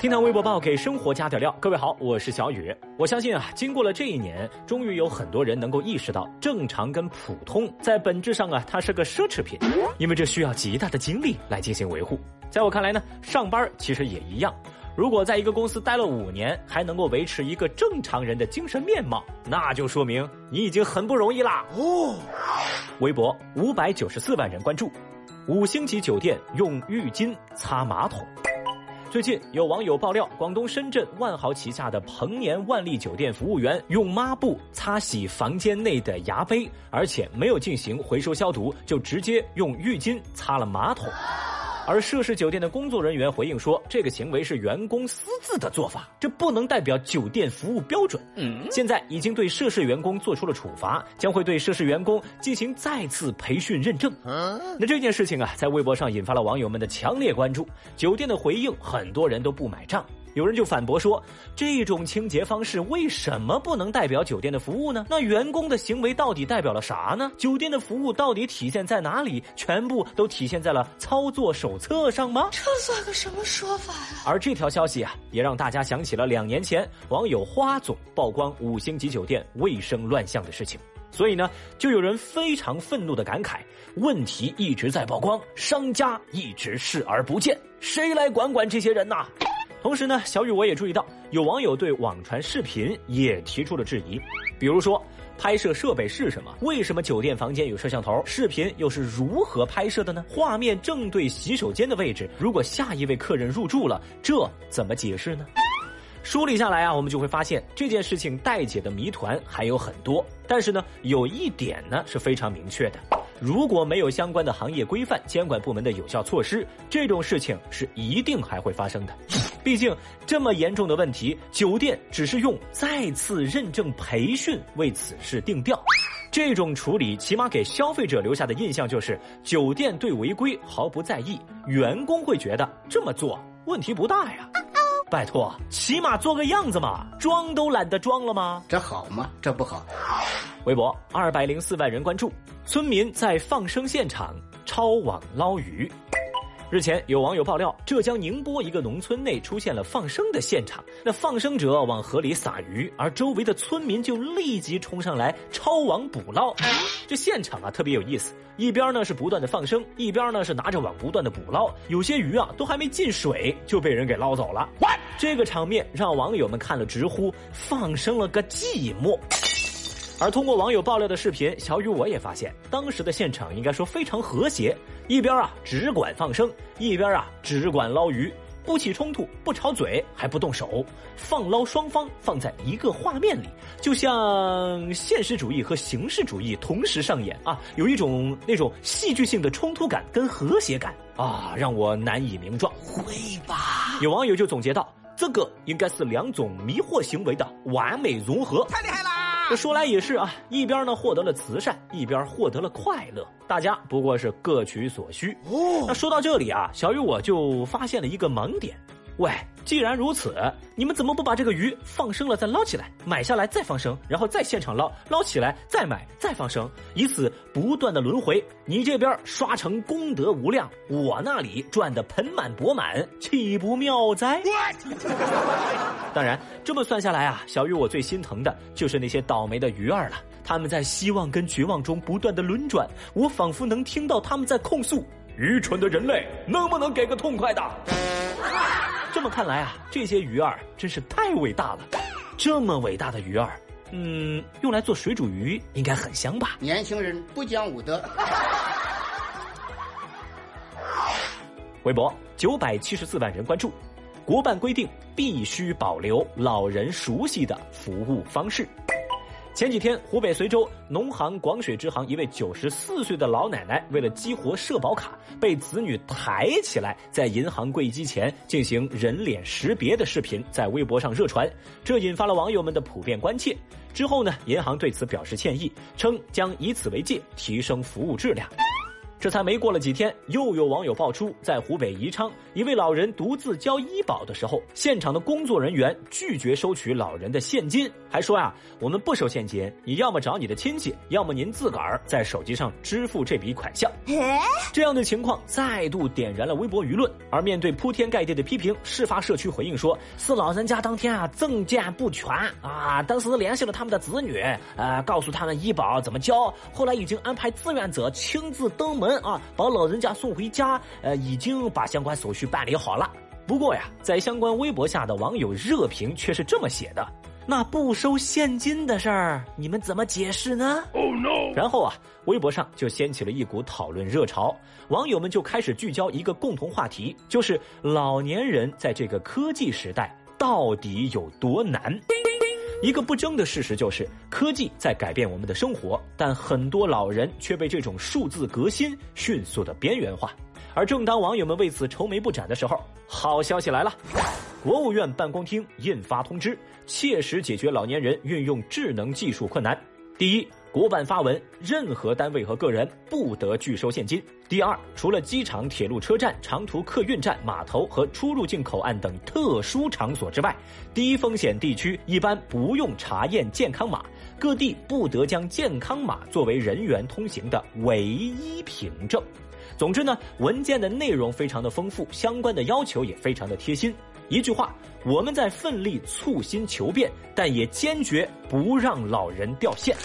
听堂微博报给生活加点料，各位好，我是小雨。我相信啊，经过了这一年，终于有很多人能够意识到，正常跟普通在本质上啊，它是个奢侈品，因为这需要极大的精力来进行维护。在我看来呢，上班其实也一样。如果在一个公司待了五年，还能够维持一个正常人的精神面貌，那就说明你已经很不容易啦。哦，微博五百九十四万人关注，五星级酒店用浴巾擦马桶。最近有网友爆料，广东深圳万豪旗下的鹏年万丽酒店服务员用抹布擦洗房间内的牙杯，而且没有进行回收消毒，就直接用浴巾擦了马桶。而涉事酒店的工作人员回应说，这个行为是员工私自的做法，这不能代表酒店服务标准。嗯，现在已经对涉事员工做出了处罚，将会对涉事员工进行再次培训认证。那这件事情啊，在微博上引发了网友们的强烈关注。酒店的回应，很多人都不买账。有人就反驳说，这种清洁方式为什么不能代表酒店的服务呢？那员工的行为到底代表了啥呢？酒店的服务到底体现在哪里？全部都体现在了操作手册上吗？这算个什么说法呀？而这条消息啊，也让大家想起了两年前网友花总曝光五星级酒店卫生乱象的事情。所以呢，就有人非常愤怒的感慨：问题一直在曝光，商家一直视而不见，谁来管管这些人呐？同时呢，小雨我也注意到，有网友对网传视频也提出了质疑，比如说，拍摄设备是什么？为什么酒店房间有摄像头？视频又是如何拍摄的呢？画面正对洗手间的位置，如果下一位客人入住了，这怎么解释呢？梳理下来啊，我们就会发现这件事情待解的谜团还有很多，但是呢，有一点呢是非常明确的。如果没有相关的行业规范、监管部门的有效措施，这种事情是一定还会发生的。毕竟这么严重的问题，酒店只是用再次认证培训为此事定调，这种处理起码给消费者留下的印象就是酒店对违规毫不在意，员工会觉得这么做问题不大呀。拜托，起码做个样子嘛，装都懒得装了吗？这好吗？这不好。微博二百零四万人关注。村民在放生现场抄网捞鱼。日前，有网友爆料，浙江宁波一个农村内出现了放生的现场。那放生者往河里撒鱼，而周围的村民就立即冲上来抄网捕捞。这现场啊特别有意思，一边呢是不断的放生，一边呢是拿着网不断的捕捞。有些鱼啊都还没进水就被人给捞走了。这个场面让网友们看了直呼放生了个寂寞。而通过网友爆料的视频，小雨我也发现，当时的现场应该说非常和谐，一边啊只管放生，一边啊只管捞鱼，不起冲突，不吵嘴，还不动手，放捞双方放在一个画面里，就像现实主义和形式主义同时上演啊，有一种那种戏剧性的冲突感跟和谐感啊，让我难以名状。会吧？有网友就总结到，这个应该是两种迷惑行为的完美融合，太厉害了。这说来也是啊，一边呢获得了慈善，一边获得了快乐，大家不过是各取所需。那说到这里啊，小雨我就发现了一个盲点。喂，既然如此，你们怎么不把这个鱼放生了再捞起来，买下来再放生，然后再现场捞，捞起来再买再放生，以此不断的轮回？你这边刷成功德无量，我那里赚的盆满钵满，岂不妙哉？当然，这么算下来啊，小鱼我最心疼的就是那些倒霉的鱼儿了。他们在希望跟绝望中不断的轮转，我仿佛能听到他们在控诉：愚蠢的人类，能不能给个痛快的？这么看来啊，这些鱼儿真是太伟大了。这么伟大的鱼儿，嗯，用来做水煮鱼应该很香吧？年轻人不讲武德。微博九百七十四万人关注，国办规定必须保留老人熟悉的服务方式。前几天，湖北随州农行广水支行一位九十四岁的老奶奶，为了激活社保卡，被子女抬起来，在银行柜机前进行人脸识别的视频在微博上热传，这引发了网友们的普遍关切。之后呢，银行对此表示歉意，称将以此为戒，提升服务质量。这才没过了几天，又有网友爆出，在湖北宜昌，一位老人独自交医保的时候，现场的工作人员拒绝收取老人的现金，还说啊，我们不收现金，你要么找你的亲戚，要么您自个儿在手机上支付这笔款项。这样的情况再度点燃了微博舆论。而面对铺天盖地的批评，事发社区回应说，是老人家当天啊证件不全啊，当时联系了他们的子女，呃，告诉他们医保怎么交，后来已经安排志愿者亲自登门。啊，把老人家送回家，呃，已经把相关手续办理好了。不过呀，在相关微博下的网友热评却是这么写的：“那不收现金的事儿，你们怎么解释呢？” Oh no！然后啊，微博上就掀起了一股讨论热潮，网友们就开始聚焦一个共同话题，就是老年人在这个科技时代到底有多难。一个不争的事实就是，科技在改变我们的生活，但很多老人却被这种数字革新迅速的边缘化。而正当网友们为此愁眉不展的时候，好消息来了！国务院办公厅印发通知，切实解决老年人运用智能技术困难。第一。国办发文，任何单位和个人不得拒收现金。第二，除了机场、铁路车站、长途客运站、码头和出入境口岸等特殊场所之外，低风险地区一般不用查验健康码，各地不得将健康码作为人员通行的唯一凭证。总之呢，文件的内容非常的丰富，相关的要求也非常的贴心。一句话，我们在奋力促新求变，但也坚决不让老人掉线。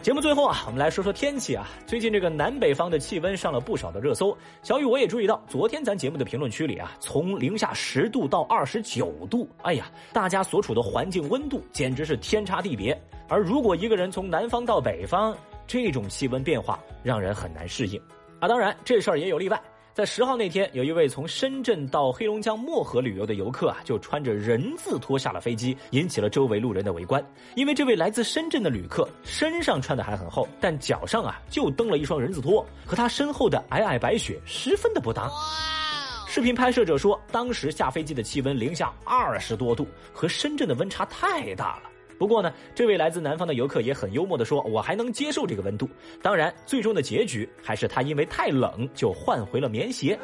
节目最后啊，我们来说说天气啊。最近这个南北方的气温上了不少的热搜。小雨我也注意到，昨天咱节目的评论区里啊，从零下十度到二十九度，哎呀，大家所处的环境温度简直是天差地别。而如果一个人从南方到北方，这种气温变化让人很难适应啊。当然，这事儿也有例外。在十号那天，有一位从深圳到黑龙江漠河旅游的游客啊，就穿着人字拖下了飞机，引起了周围路人的围观。因为这位来自深圳的旅客身上穿的还很厚，但脚上啊就蹬了一双人字拖，和他身后的皑皑白雪十分的不搭。视频拍摄者说，当时下飞机的气温零下二十多度，和深圳的温差太大了。不过呢，这位来自南方的游客也很幽默的说：“我还能接受这个温度。”当然，最终的结局还是他因为太冷就换回了棉鞋。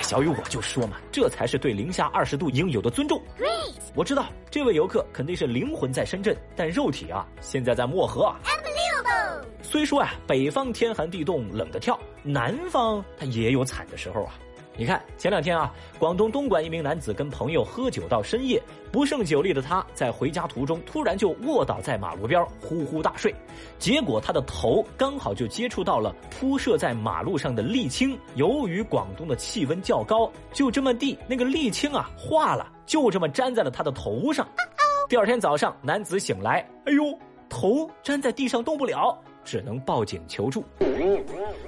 小雨，我就说嘛，这才是对零下二十度应有的尊重。我知道这位游客肯定是灵魂在深圳，但肉体啊，现在在漠河啊。虽说啊，北方天寒地冻，冷得跳，南方它也有惨的时候啊。你看，前两天啊，广东东莞一名男子跟朋友喝酒到深夜，不胜酒力的他在回家途中突然就卧倒在马路边，呼呼大睡，结果他的头刚好就接触到了铺设在马路上的沥青，由于广东的气温较高，就这么地那个沥青啊化了，就这么粘在了他的头上。第二天早上，男子醒来，哎呦，头粘在地上动不了。只能报警求助。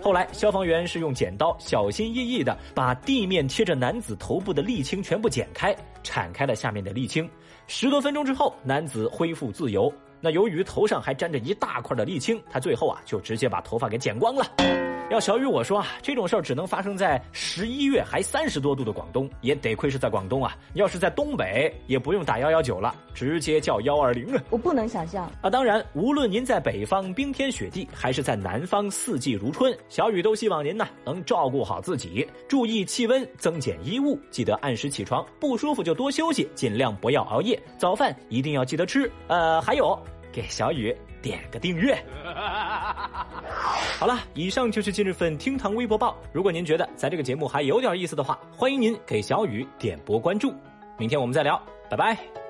后来，消防员是用剪刀小心翼翼地把地面贴着男子头部的沥青全部剪开，铲开了下面的沥青。十多分钟之后，男子恢复自由。那由于头上还沾着一大块的沥青，他最后啊就直接把头发给剪光了。要小雨我说啊，这种事儿只能发生在十一月还三十多度的广东，也得亏是在广东啊。要是在东北，也不用打幺幺九了，直接叫幺二零啊。我不能想象啊。当然，无论您在北方冰天雪地，还是在南方四季如春，小雨都希望您呢能照顾好自己，注意气温，增减衣物，记得按时起床，不舒服就多休息，尽量不要熬夜，早饭一定要记得吃。呃，还有。给小雨点个订阅。好了，以上就是今日份厅堂微博报。如果您觉得咱这个节目还有点意思的话，欢迎您给小雨点波关注。明天我们再聊，拜拜。